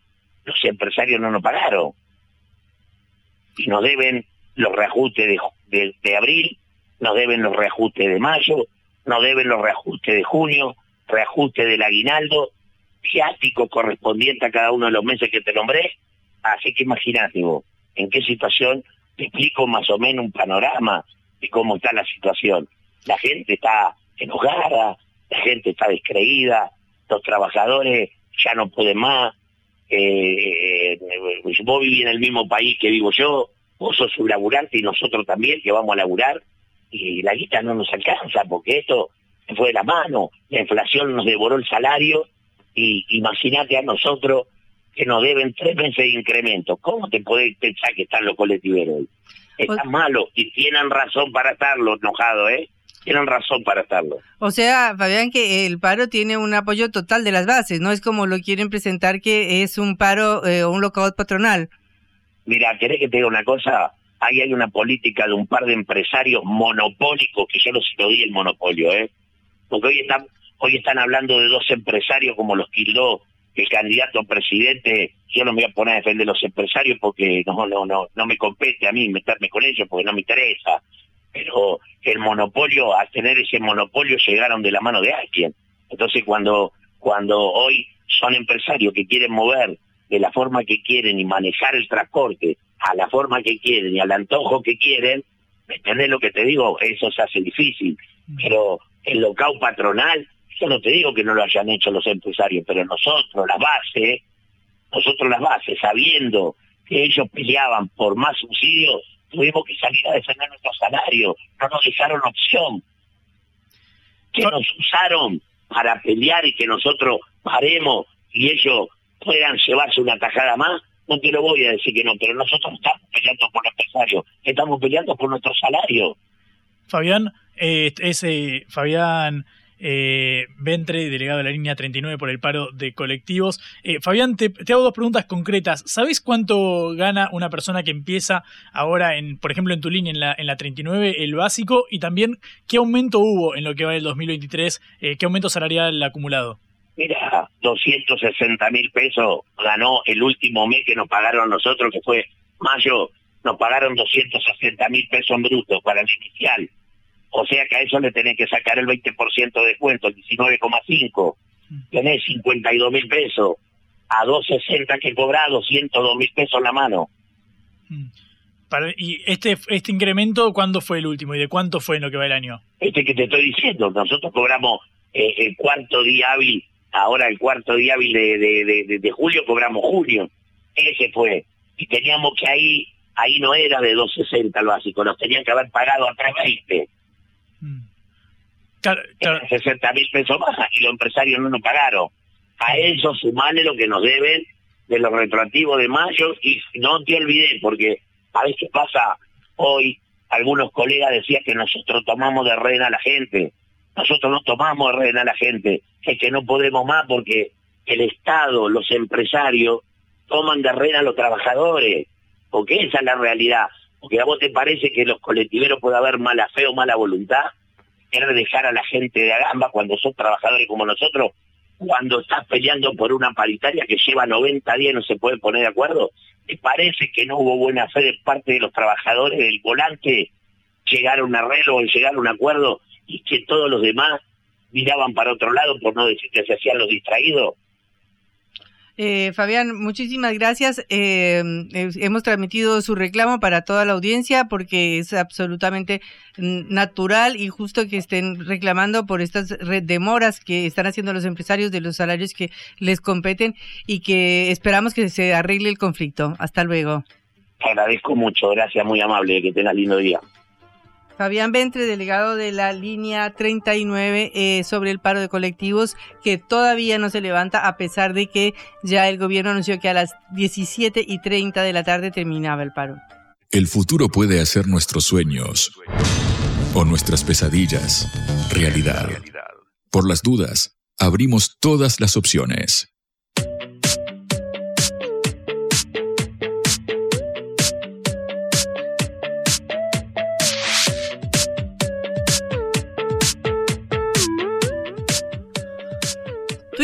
los empresarios no nos pagaron. Y nos deben los reajustes de, abril, nos deben los reajustes de mayo, nos deben los reajustes de junio, reajuste del aguinaldo, viático correspondiente a cada uno de los meses que te nombré. Así que imagínate vos, en qué situación te explico más o menos un panorama de cómo está la situación. La gente está enojada, la gente está descreída, los trabajadores ya no pueden más. Eh, eh, vos vivís en el mismo país que vivo yo, vos sos un laburante y nosotros también que vamos a laburar y la guita no nos alcanza porque esto se fue de la mano, la inflación nos devoró el salario y imagínate a nosotros que nos deben tres meses de incremento. ¿Cómo te podés pensar que están los colectiveros hoy? Están malos y tienen razón para estarlo, enojado, ¿eh? Tienen razón para estarlo. O sea, Fabián, que el paro tiene un apoyo total de las bases, no es como lo quieren presentar que es un paro o eh, un lockout patronal. Mira, ¿querés que te diga una cosa? Ahí hay una política de un par de empresarios monopólicos, que yo no se lo di el monopolio, ¿eh? Porque hoy están, hoy están hablando de dos empresarios como los Quildó, el candidato a presidente, yo no me voy a poner a defender a los empresarios porque no, no, no, no me compete a mí meterme con ellos porque no me interesa. Pero el monopolio, al tener ese monopolio, llegaron de la mano de alguien. Entonces cuando, cuando hoy son empresarios que quieren mover de la forma que quieren y manejar el transporte a la forma que quieren y al antojo que quieren, ¿me entendés lo que te digo? Eso se hace difícil. Pero el local patronal yo no te digo que no lo hayan hecho los empresarios, pero nosotros, la base, nosotros las bases, sabiendo que ellos peleaban por más subsidios, tuvimos que salir a defender nuestro salario, no nos dejaron opción. Que nos usaron para pelear y que nosotros paremos y ellos puedan llevarse una tajada más, no te lo voy a decir que no, pero nosotros estamos peleando por los empresarios, estamos peleando por nuestro salario. Fabián, eh, ese Fabián eh, Ventre, delegado de la línea 39 por el paro de colectivos. Eh, Fabián, te, hago dos preguntas concretas. ¿Sabes cuánto gana una persona que empieza ahora, en, por ejemplo, en tu línea, en la, en la 39, el básico? Y también, ¿qué aumento hubo en lo que va el 2023? Eh, ¿Qué aumento salarial acumulado? Mira, 260 mil pesos ganó el último mes que nos pagaron nosotros, que fue mayo, nos pagaron 260 mil pesos en bruto para el inicial o sea que a eso le tenés que sacar el 20% de descuento, el 19,5. Tenés 52 mil pesos. A 260 que cobra, 202 mil pesos en la mano. Mm. ¿Y este, este incremento cuándo fue el último y de cuánto fue en lo que va el año? Este que te estoy diciendo, nosotros cobramos eh, el cuarto día hábil, ahora el cuarto día hábil de, de, julio cobramos junio. Ese fue. Y teníamos que ahí, ahí no era de 260 el básico, nos tenían que haber pagado a 320. 60 mil pesos más y los empresarios no nos pagaron. A eso sumale lo que nos deben de los retroactivos de mayo y no te olvides porque a veces pasa hoy, algunos colegas decían que nosotros tomamos de rehén a la gente. Nosotros no tomamos de rehén a la gente, es que no podemos más porque el Estado, los empresarios, toman de rehén a los trabajadores, porque esa es la realidad. Porque a vos te parece que los colectiveros puede haber mala fe o mala voluntad, querer dejar a la gente de Agamba cuando son trabajadores como nosotros, cuando estás peleando por una paritaria que lleva 90 días y no se puede poner de acuerdo, ¿te parece que no hubo buena fe de parte de los trabajadores del volante llegar a un arreglo o llegar a un acuerdo y que todos los demás miraban para otro lado, por no decir que se hacían los distraídos. Eh, Fabián, muchísimas gracias. Eh, hemos transmitido su reclamo para toda la audiencia porque es absolutamente natural y justo que estén reclamando por estas demoras que están haciendo los empresarios de los salarios que les competen y que esperamos que se arregle el conflicto. Hasta luego. Agradezco mucho, gracias, muy amable, que tengas lindo día. Fabián Ventre, delegado de la línea 39 eh, sobre el paro de colectivos, que todavía no se levanta a pesar de que ya el gobierno anunció que a las 17 y 30 de la tarde terminaba el paro. El futuro puede hacer nuestros sueños o nuestras pesadillas realidad. Por las dudas, abrimos todas las opciones.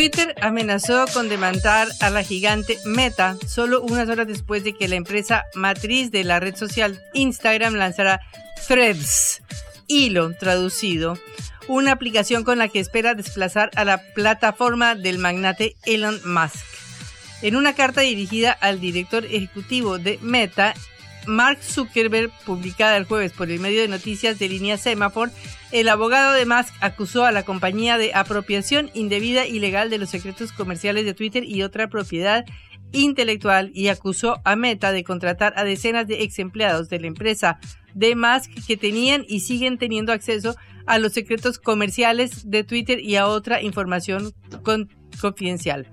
Twitter amenazó con demandar a la gigante Meta solo unas horas después de que la empresa matriz de la red social Instagram lanzara Threads, hilo traducido, una aplicación con la que espera desplazar a la plataforma del magnate Elon Musk. En una carta dirigida al director ejecutivo de Meta, Mark Zuckerberg, publicada el jueves por el medio de noticias de línea Semaphore, el abogado de Musk acusó a la compañía de apropiación indebida y legal de los secretos comerciales de Twitter y otra propiedad intelectual y acusó a Meta de contratar a decenas de ex empleados de la empresa de Musk que tenían y siguen teniendo acceso a los secretos comerciales de Twitter y a otra información confidencial.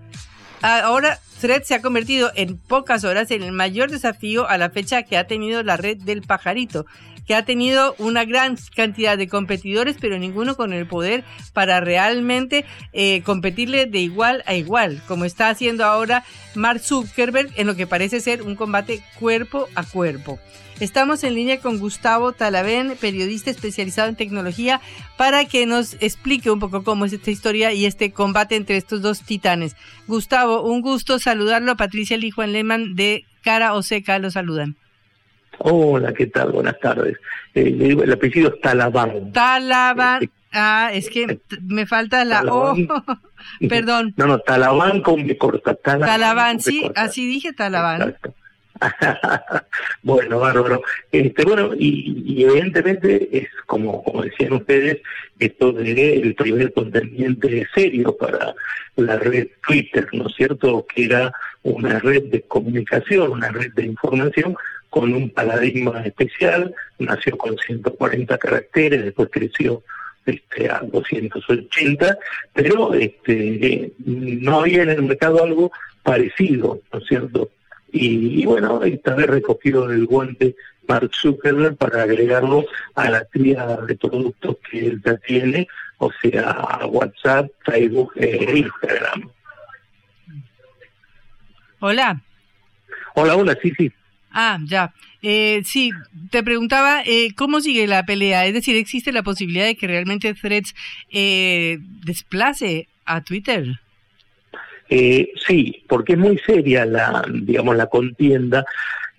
Ahora Thread se ha convertido en pocas horas en el mayor desafío a la fecha que ha tenido la red del pajarito, que ha tenido una gran cantidad de competidores, pero ninguno con el poder para realmente eh, competirle de igual a igual, como está haciendo ahora Mark Zuckerberg en lo que parece ser un combate cuerpo a cuerpo. Estamos en línea con Gustavo Talavén, periodista especializado en tecnología, para que nos explique un poco cómo es esta historia y este combate entre estos dos titanes. Gustavo, un gusto saludarlo. Patricia Lee Juan Lehmann de Cara o Seca lo saludan. Hola, ¿qué tal? Buenas tardes. Eh, el apellido es Talaván. Talaván. Eh, ah, es que me falta la O. Perdón. No, no, Talaván con mi corta. Talaván, sí, así dije Talaván. bueno, bárbaro. Este, bueno, y, evidentemente es como, como decían ustedes, esto de el primer contendiente serio para la red Twitter, ¿no es cierto? Que era una red de comunicación, una red de información con un paradigma especial, nació con 140 caracteres, después creció este, a 280, pero este, no había en el mercado algo parecido, ¿no es cierto? Y, bueno, esta vez recogido del guante Mark Zuckerberg para agregarlo a la tríada de productos que él ya tiene, o sea, WhatsApp, Facebook e Instagram. Hola. Hola, hola, sí, sí. Ah, ya. Eh, sí, te preguntaba, eh, ¿cómo sigue la pelea? Es decir, ¿existe la posibilidad de que realmente Threads eh, desplace a Twitter? Eh, sí, porque es muy seria la, digamos, la contienda,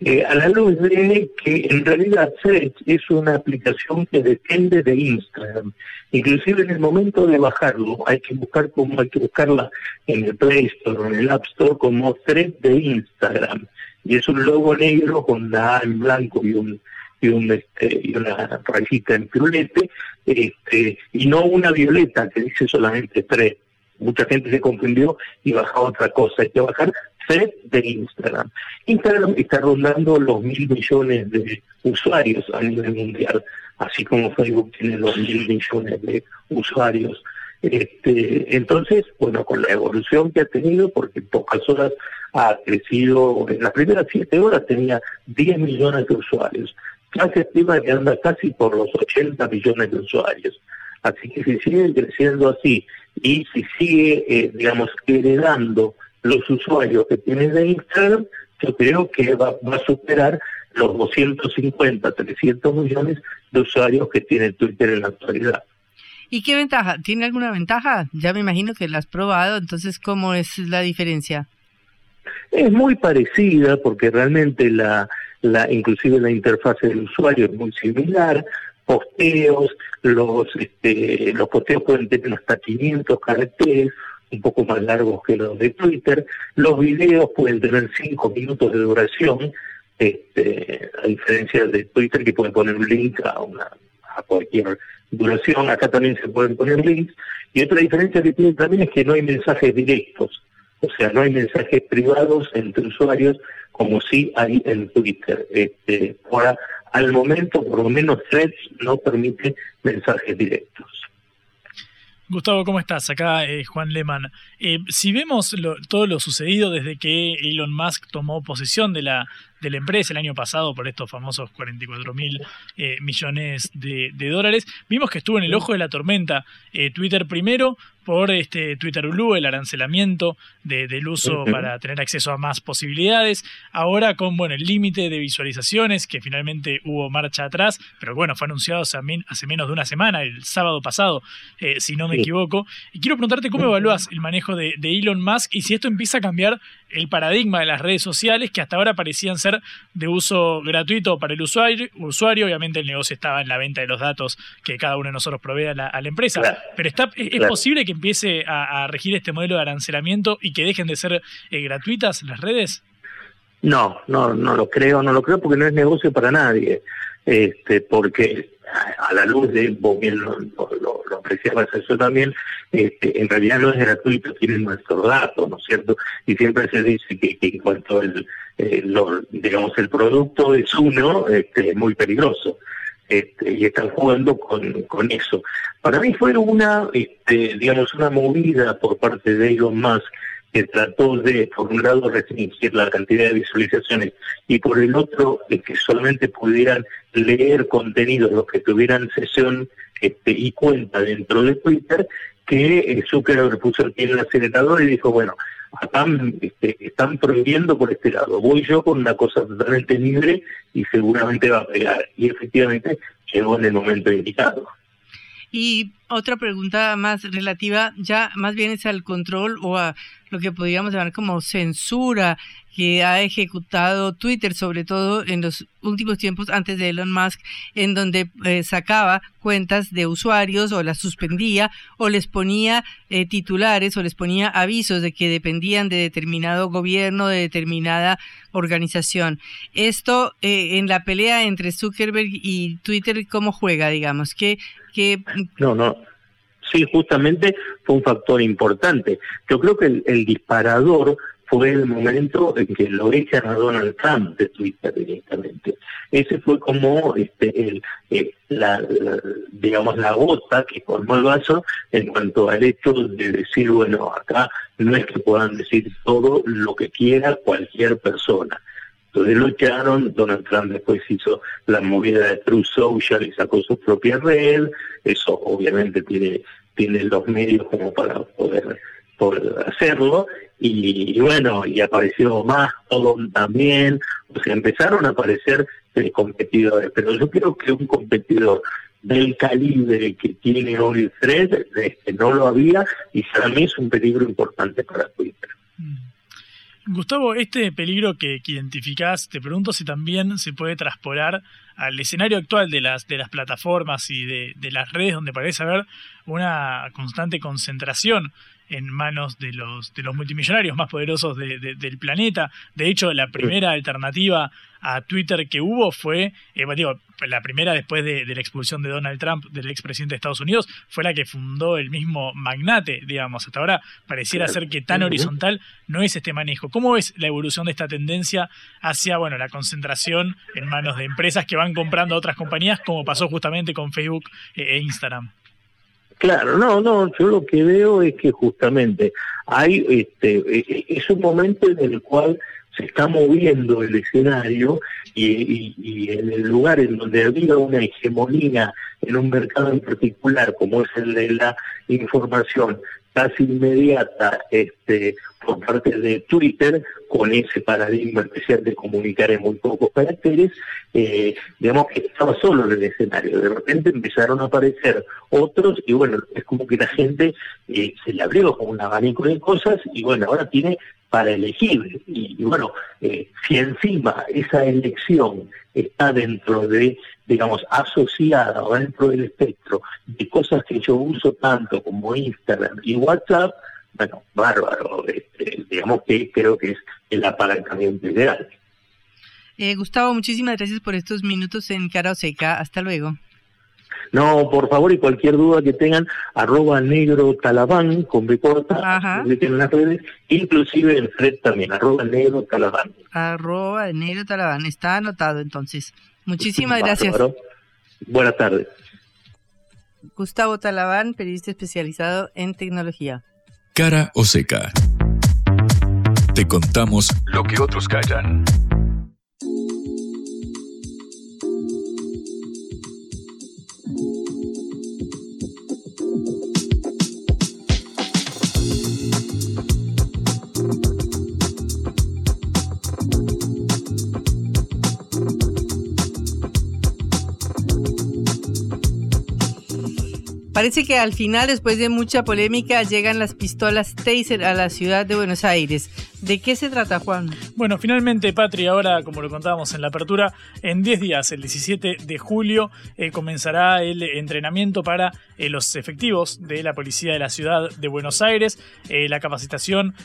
eh, a la luz de que en realidad Threads es una aplicación que depende de Instagram. Inclusive en el momento de bajarlo, hay que buscar como hay que buscarla en el Play Store o en el App Store como Thread de Instagram. Y es un logo negro con la A en blanco y un y, un, este, y una rayita en pirulete, este, y no una violeta que dice solamente Thread mucha gente se confundió y bajó otra cosa. Hay que bajar Thread de Instagram. Instagram está rondando los mil millones de usuarios a nivel mundial, así como Facebook tiene los mil millones de usuarios. Este, entonces, bueno, con la evolución que ha tenido, porque en pocas horas ha crecido, en las primeras siete horas tenía 10 millones de usuarios. Ya se estima que anda casi por los 80 millones de usuarios. Así que si sigue creciendo así y si sigue, eh, digamos, heredando los usuarios que tiene de Instagram, yo creo que va, a superar los 250, 300 millones de usuarios que tiene Twitter en la actualidad. ¿Y qué ventaja? ¿Tiene alguna ventaja? Ya me imagino que la has probado, entonces, ¿cómo es la diferencia? Es muy parecida porque realmente la, la inclusive la interfaz del usuario es muy similar, posteos, los, este, los posteos pueden tener hasta 500 caracteres, un poco más largos que los de Twitter, los videos pueden tener 5 minutos de duración, este, a diferencia de Twitter que pueden poner un link a, una, a cualquier duración, acá también se pueden poner links, y otra diferencia que tiene también es que no hay mensajes directos, o sea, no hay mensajes privados entre usuarios como sí hay en Twitter. Este, ahora, al momento, por lo menos Threads no permite mensajes directos. Gustavo, ¿cómo estás? Acá eh, Juan Lehmann. Eh, si vemos todo lo sucedido desde que Elon Musk tomó posesión de la, de la empresa el año pasado por estos famosos 44 mil eh, millones de, dólares, vimos que estuvo en el ojo de la tormenta Twitter primero por este Twitter Blue, el arancelamiento del uso para tener acceso a más posibilidades. Ahora con bueno, el límite de visualizaciones, que finalmente hubo marcha atrás, pero bueno, fue anunciado hace, menos de una semana, el sábado pasado, eh, si no me equivoco. Y quiero preguntarte cómo evalúas el manejo de, Elon Musk y si esto empieza a cambiar el paradigma de las redes sociales, que hasta ahora parecían ser de uso gratuito para el usuario. usuario. Obviamente el negocio estaba en la venta de los datos que cada uno de nosotros provee a la, empresa. Pero está, es, posible que empiece a, regir este modelo de arancelamiento y que dejen de ser eh, gratuitas las redes? No, no, no lo creo, no lo creo porque no es negocio para nadie. Este, porque a la luz de, vos bien lo, lo, apreciabas eso también, este, en realidad no es gratuito, tienen nuestros datos, ¿no es cierto? Y siempre se dice que, en cuanto el, eh, digamos, el producto es uno, este, es muy peligroso. Este, y están jugando con, con eso. Para mí fue una, este, digamos, una movida por parte de Elon Musk que trató de, por un lado, restringir la cantidad de visualizaciones y por el otro, que solamente pudieran leer contenidos los que tuvieran sesión este, y cuenta dentro de Twitter, que eh, Zuckerberg puso aquí en el acelerador y dijo, bueno, acá este, están prohibiendo por este lado. Voy yo con una cosa totalmente libre y seguramente va a pegar. Y efectivamente llegó en el momento indicado. Y otra pregunta más relativa, ya más bien es al control o a lo que podríamos llamar como censura que ha ejecutado Twitter, sobre todo en los últimos tiempos antes de Elon Musk, en donde eh, sacaba cuentas de usuarios o las suspendía o les ponía eh, titulares o les ponía avisos de que dependían de determinado gobierno, de determinada organización. Esto eh, en la pelea entre Zuckerberg y Twitter, ¿cómo juega, digamos? ¿Qué, No, no, Sí, justamente fue un factor importante. Yo creo que el, disparador fue el momento en que lo echan a Donald Trump de Twitter directamente. Ese fue como este, el, eh, la, digamos la gota que formó el vaso en cuanto al hecho de decir, bueno, acá no es que puedan decir todo lo que quiera cualquier persona. Entonces lo echaron, Donald Trump después hizo la movida de True Social y sacó su propia red, eso obviamente tiene tiene los medios como para poder, hacerlo, y, bueno, y apareció más todo también, o sea, empezaron a aparecer eh, competidores, pero yo creo que un competidor del calibre que tiene hoy Fred, este, no lo había, y para mí es un peligro importante para Twitter. Mm. Gustavo, este peligro que, que identificás, te pregunto si también se puede traspolar al escenario actual de las, de las plataformas y de, de las redes donde parece haber una constante concentración en manos de los, de los multimillonarios más poderosos del planeta. De hecho, la primera alternativa a Twitter que hubo fue, eh, digo, la primera después de, la expulsión de Donald Trump, del expresidente de Estados Unidos, fue la que fundó el mismo magnate, digamos. Hasta ahora pareciera ser que tan horizontal no es este manejo. ¿Cómo ves la evolución de esta tendencia hacia, bueno, la concentración en manos de empresas que van comprando a otras compañías, como pasó justamente con Facebook eh, e Instagram? Claro, no, no, yo lo que veo es que justamente hay, este, e, e, es un momento en el cual se está moviendo el escenario y, en el lugar en donde había una hegemonía en un mercado en particular, como es el de la información casi inmediata este, por parte de Twitter, con ese paradigma especial de comunicar en muy pocos caracteres, eh, digamos que estaba solo en el escenario. De repente empezaron a aparecer otros y bueno, es como que la gente eh, se le abrió como un abanico de cosas y bueno, ahora tiene para elegir. Y, bueno, eh, si encima esa elección está dentro de, digamos, asociada o dentro del espectro de cosas que yo uso tanto como Instagram y WhatsApp, bueno, bárbaro. Este, digamos que creo que es el apalancamiento ideal. Eh, Gustavo, muchísimas gracias por estos minutos en Cara Seca. Hasta luego. No, por favor, y cualquier duda que tengan, arroba negro talabán, con B corta, en las redes, inclusive en Fred también, arroba negro talabán. Arroba negro talabán, está anotado entonces. Muchísimas gracias. Buenas tardes. Gustavo Talabán, periodista especializado en tecnología. Cara o seca. Te contamos lo que otros callan. Parece que al final, después de mucha polémica, llegan las pistolas Taser a la ciudad de Buenos Aires. ¿De qué se trata, Juan? Bueno, finalmente, Patri, ahora, como lo contábamos en la apertura, en 10 días, el 17 de julio, eh, comenzará el entrenamiento para eh, los efectivos de la policía de la ciudad de Buenos Aires. Eh, la capacitación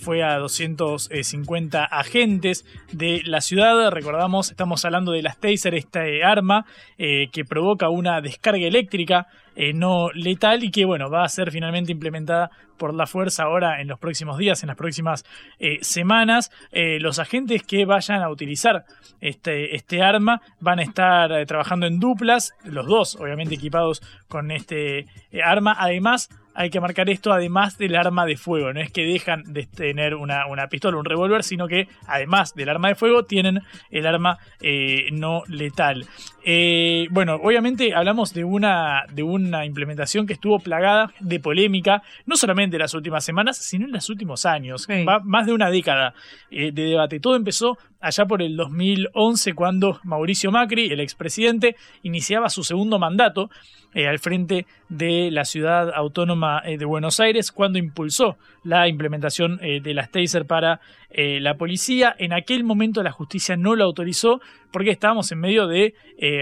fue a 250 agentes de la ciudad. Recordamos, estamos hablando de las Taser, esta arma que provoca una descarga eléctrica no letal y que, bueno, va a ser finalmente implementada por la fuerza ahora en los próximos días, en las próximas eh, semanas. Eh, los agentes que vayan a utilizar este, este arma van a estar eh, trabajando en duplas, los dos obviamente equipados con este arma. Además, hay que marcar esto además del arma de fuego. No es que dejan de tener una, una pistola, un revólver, sino que además del arma de fuego tienen el arma eh, no letal. Eh, bueno, obviamente hablamos de una, de una implementación que estuvo plagada de polémica, no solamente en las últimas semanas, sino en los últimos años. Va más de una década eh, de debate. Todo empezó allá por el 2011 cuando Mauricio Macri, el expresidente, iniciaba su segundo mandato al frente de la ciudad autónoma eh, de Buenos Aires cuando impulsó la implementación eh, de las taser para la policía. En aquel momento la justicia no lo autorizó porque estábamos en medio de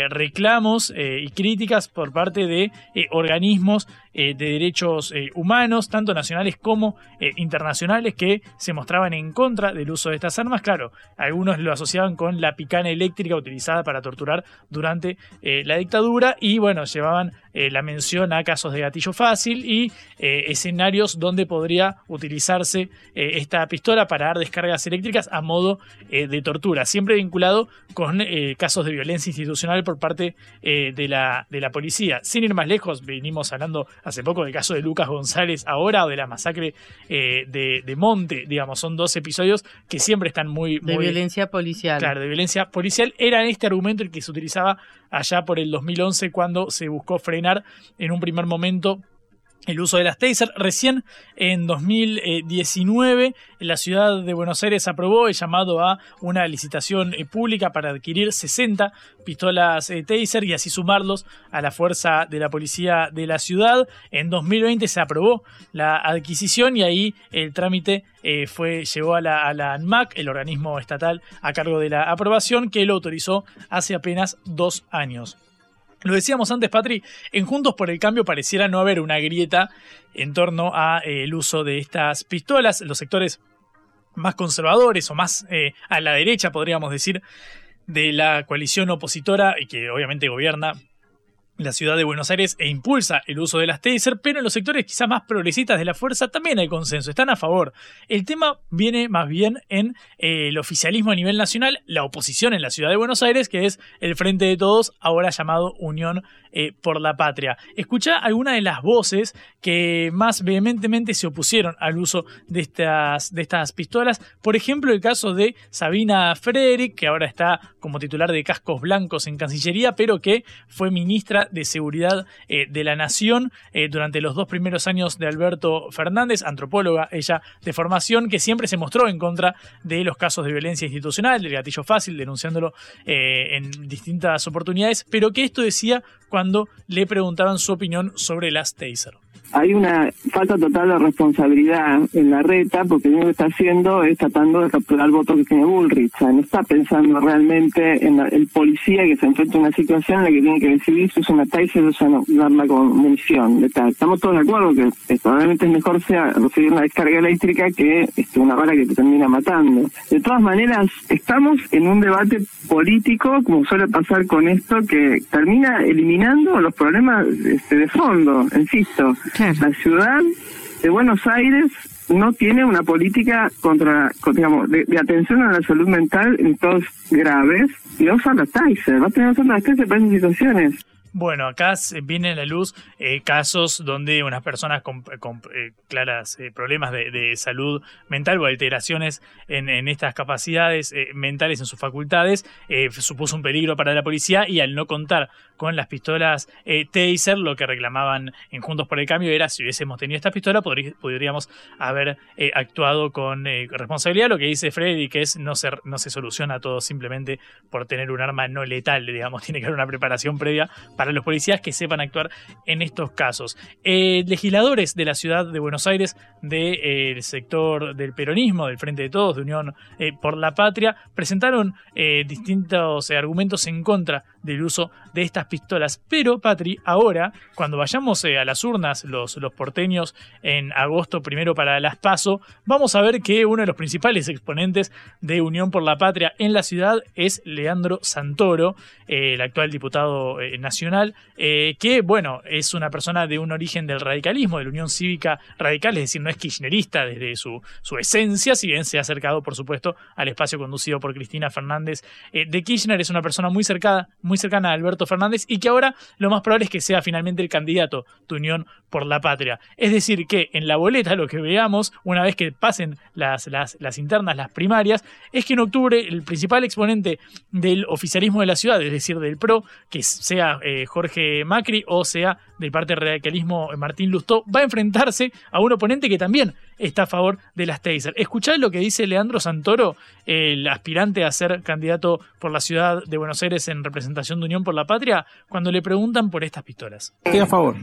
reclamos y críticas por parte de organismos de derechos humanos, tanto nacionales como internacionales, que se mostraban en contra del uso de estas armas. Claro, algunos lo asociaban con la picana eléctrica utilizada para torturar durante la dictadura y bueno, llevaban eh, la mención a casos de gatillo fácil y eh, escenarios donde podría utilizarse eh, esta pistola para dar descargas eléctricas a modo de tortura, siempre vinculado con casos de violencia institucional por parte de, la, de la policía. Sin ir más lejos, venimos hablando hace poco del caso de Lucas González ahora o de la masacre de, Monte, digamos, son dos episodios que siempre están muy... De violencia policial. Claro, de violencia policial. Era este argumento el que se utilizaba allá por el 2011 cuando se buscó frenar en un primer momento el uso de las taser. Recién en 2019 la ciudad de Buenos Aires aprobó el llamado a una licitación eh, pública para adquirir 60 pistolas eh, taser y así sumarlos a la fuerza de la policía de la ciudad. En 2020 se aprobó la adquisición y ahí el trámite eh, fue, llegó a la, a la ANMAC, el organismo estatal a cargo de la aprobación, que lo autorizó hace apenas dos años. Lo decíamos antes, Patri, en Juntos por el Cambio pareciera no haber una grieta en torno al eh, uso de estas pistolas. Los sectores más conservadores o más eh, a la derecha, podríamos decir, de la coalición opositora y que obviamente gobierna la ciudad de Buenos Aires e impulsa el uso de las taser, pero en los sectores quizá más progresistas de la fuerza también hay consenso, están a favor. El tema viene más bien en eh, el oficialismo a nivel nacional, la oposición en la ciudad de Buenos Aires, que es el Frente de Todos, ahora llamado Unión eh, por la Patria. Escucha algunas de las voces que más vehementemente se opusieron al uso de estas, de estas pistolas. Por ejemplo, el caso de Sabina Frederick, que ahora está como titular de Cascos Blancos en Cancillería, pero que fue ministra de Seguridad eh, de la Nación eh, durante los dos primeros años de Alberto Fernández, antropóloga ella de formación, que siempre se mostró en contra de los casos de violencia institucional, del gatillo fácil, denunciándolo eh, en distintas oportunidades, pero que esto decía cuando le preguntaban su opinión sobre las taser. Hay una falta total de responsabilidad en la reta porque lo único que está haciendo es tratando de capturar el voto que tiene Bullrich. O sea, no está pensando realmente en la- el policía que se enfrenta a una situación en la que tiene que decidir si usa una taser o usa un arma con munición. Estamos todos de acuerdo que probablemente es mejor sea recibir una descarga eléctrica que este, una bala que te termina matando. De todas maneras, estamos en un debate político, como suele pasar con esto, que termina eliminando los problemas este, de fondo. Insisto, la ciudad de Buenos Aires no tiene una política contra, con- digamos, de, de atención a la salud mental en todos graves usar la Taser, va a tener para esas situaciones. Bueno, acá viene a la luz eh, casos donde unas personas con, con, eh, claras eh, problemas de, salud mental o alteraciones en, estas capacidades eh, mentales en sus facultades eh, supuso un peligro para la policía y al no contar con las pistolas Taser, lo que reclamaban en Juntos por el Cambio era si hubiésemos tenido esta pistola podrí- podríamos haber actuado con responsabilidad. Lo que dice Freddy, que es no se, no se soluciona todo simplemente por tener un arma no letal, digamos, tiene que haber una preparación previa para los policías que sepan actuar en estos casos. Eh, legisladores de la ciudad de Buenos Aires, del sector del peronismo, del Frente de Todos, de Unión eh, por la Patria, presentaron eh, distintos eh, argumentos en contra del uso de estas pistolas. Pero, Patri, ahora, cuando vayamos eh, a las urnas, los, porteños, en agosto primero para las PASO, vamos a ver que uno de los principales exponentes de Unión por la Patria en la ciudad es Leandro Santoro, eh, el actual diputado eh, eh, que, bueno, es una persona de un origen del radicalismo, de la Unión Cívica Radical, es decir, no es kirchnerista desde su, su esencia, si bien se ha acercado, por supuesto, al espacio conducido por Cristina Fernández eh, de Kirchner, es una persona muy cercana, muy cercana a Alberto Fernández y que ahora lo más probable es que sea finalmente el candidato de Unión por la Patria. Es decir, que en la boleta lo que veamos, una vez que pasen las, las, las internas, las primarias, es que en octubre el principal exponente del oficialismo de la ciudad, es decir, del PRO, que sea eh, Jorge Macri o sea del parte del radicalismo eh, Martín Lustó, va a enfrentarse a un oponente que también está a favor de las Taser. Escuchad lo que dice Leandro Santoro, el aspirante a ser candidato por la ciudad de Buenos Aires en representación de Unión por la Patria, cuando le preguntan por estas pistolas. Estoy a favor.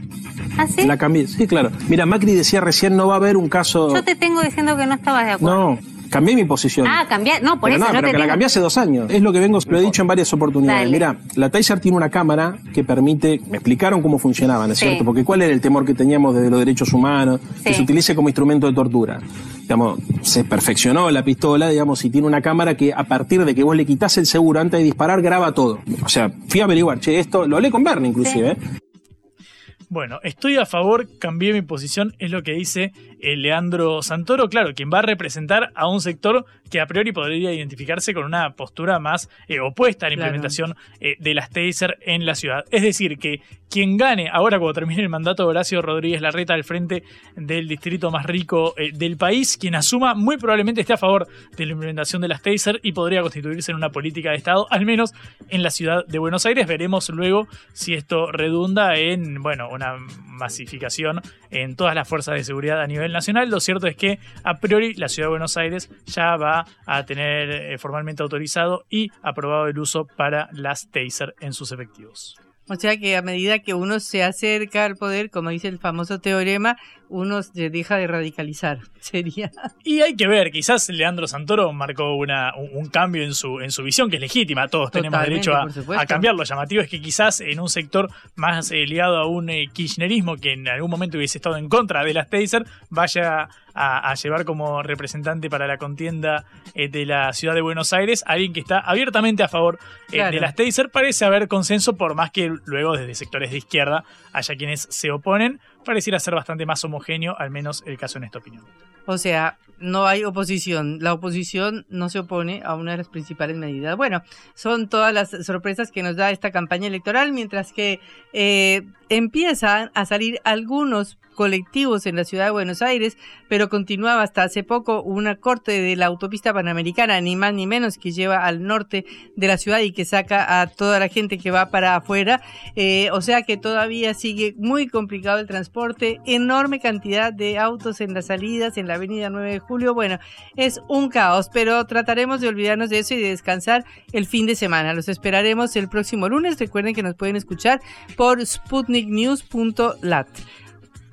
¿Ah, sí? La cambié. Sí, claro. Mira, Macri decía recién no va a haber un caso. Yo te tengo diciendo que no estabas de acuerdo. No, cambié mi posición. Ah, cambiar. No, por pero eso no, no pero te que la cambié hace dos años. Es lo que vengo, lo he dicho en varias oportunidades. Dale. Mira, la Taser tiene una cámara que permite, me explicaron cómo funcionaba, ¿no es Sí. cierto? Porque cuál era el temor que teníamos desde los derechos humanos, que se utilice como instrumento de tortura. Digamos, se perfeccionó la pistola, digamos, y tiene una cámara que a partir de que vos le quitas el seguro antes de disparar, graba todo. O sea, fui a averiguar, che, esto, lo hablé con Bernie inclusive, ¿eh? Bueno, estoy a favor, cambié mi posición, es lo que dice Leandro Santoro, claro, quien va a representar a un sector que a priori podría identificarse con una postura más eh, opuesta a la Claro. implementación eh, de las taser en la ciudad. Es decir, que quien gane ahora cuando termine el mandato de Horacio Rodríguez Larreta al frente del distrito más rico eh, del país, quien asuma muy probablemente esté a favor de la implementación de las taser y podría constituirse en una política de Estado, al menos en la ciudad de Buenos Aires. Veremos luego si esto redunda en, bueno, una masificación en todas las fuerzas de seguridad a nivel nacional. Lo cierto es que a priori la ciudad de Buenos Aires ya va a tener eh, formalmente autorizado y aprobado el uso para las taser en sus efectivos. O sea que a medida que uno se acerca al poder, como dice el famoso teorema, uno se deja de radicalizar. Sería. Y hay que ver, quizás Leandro Santoro marcó una, un, un cambio en su, en su visión, que es legítima, todos tenemos derecho a, a cambiar. Lo llamativo es que quizás en un sector más eh, ligado a un eh, kirchnerismo que en algún momento hubiese estado en contra de las Taser, vaya a, a llevar como representante para la contienda eh, de la ciudad de Buenos Aires a alguien que está abiertamente a favor eh, Claro. de las Taser. Parece haber consenso, por más que luego desde sectores de izquierda haya quienes se oponen. Pareciera ser bastante más homogéneo, al menos el caso en esta opinión. O sea, no hay oposición. La oposición no se opone a una de las principales medidas. Bueno, son todas las sorpresas que nos da esta campaña electoral, mientras que eh, empiezan a salir algunos colectivos en la ciudad de Buenos Aires, pero continuaba hasta hace poco una corte de la autopista panamericana, ni más ni menos, que lleva al norte de la ciudad y que saca a toda la gente que va para afuera. Eh, o sea que todavía sigue muy complicado el transporte, enorme cantidad de autos en las salidas, en la avenida 9 de julio. Bueno, es un caos, pero trataremos de olvidarnos de eso y de descansar el fin de semana. Los esperaremos el próximo lunes. Recuerden que nos pueden escuchar por sputniknews.lat.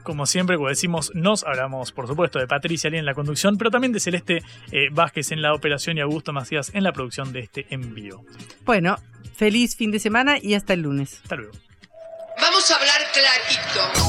Como siempre, como decimos, nos hablamos, por supuesto, de Patricia Lee en la conducción, pero también de Celeste eh, Vázquez en la operación y Augusto Macías en la producción de este envío. Bueno, feliz fin de semana y hasta el lunes. Hasta luego. Vamos a hablar clarito.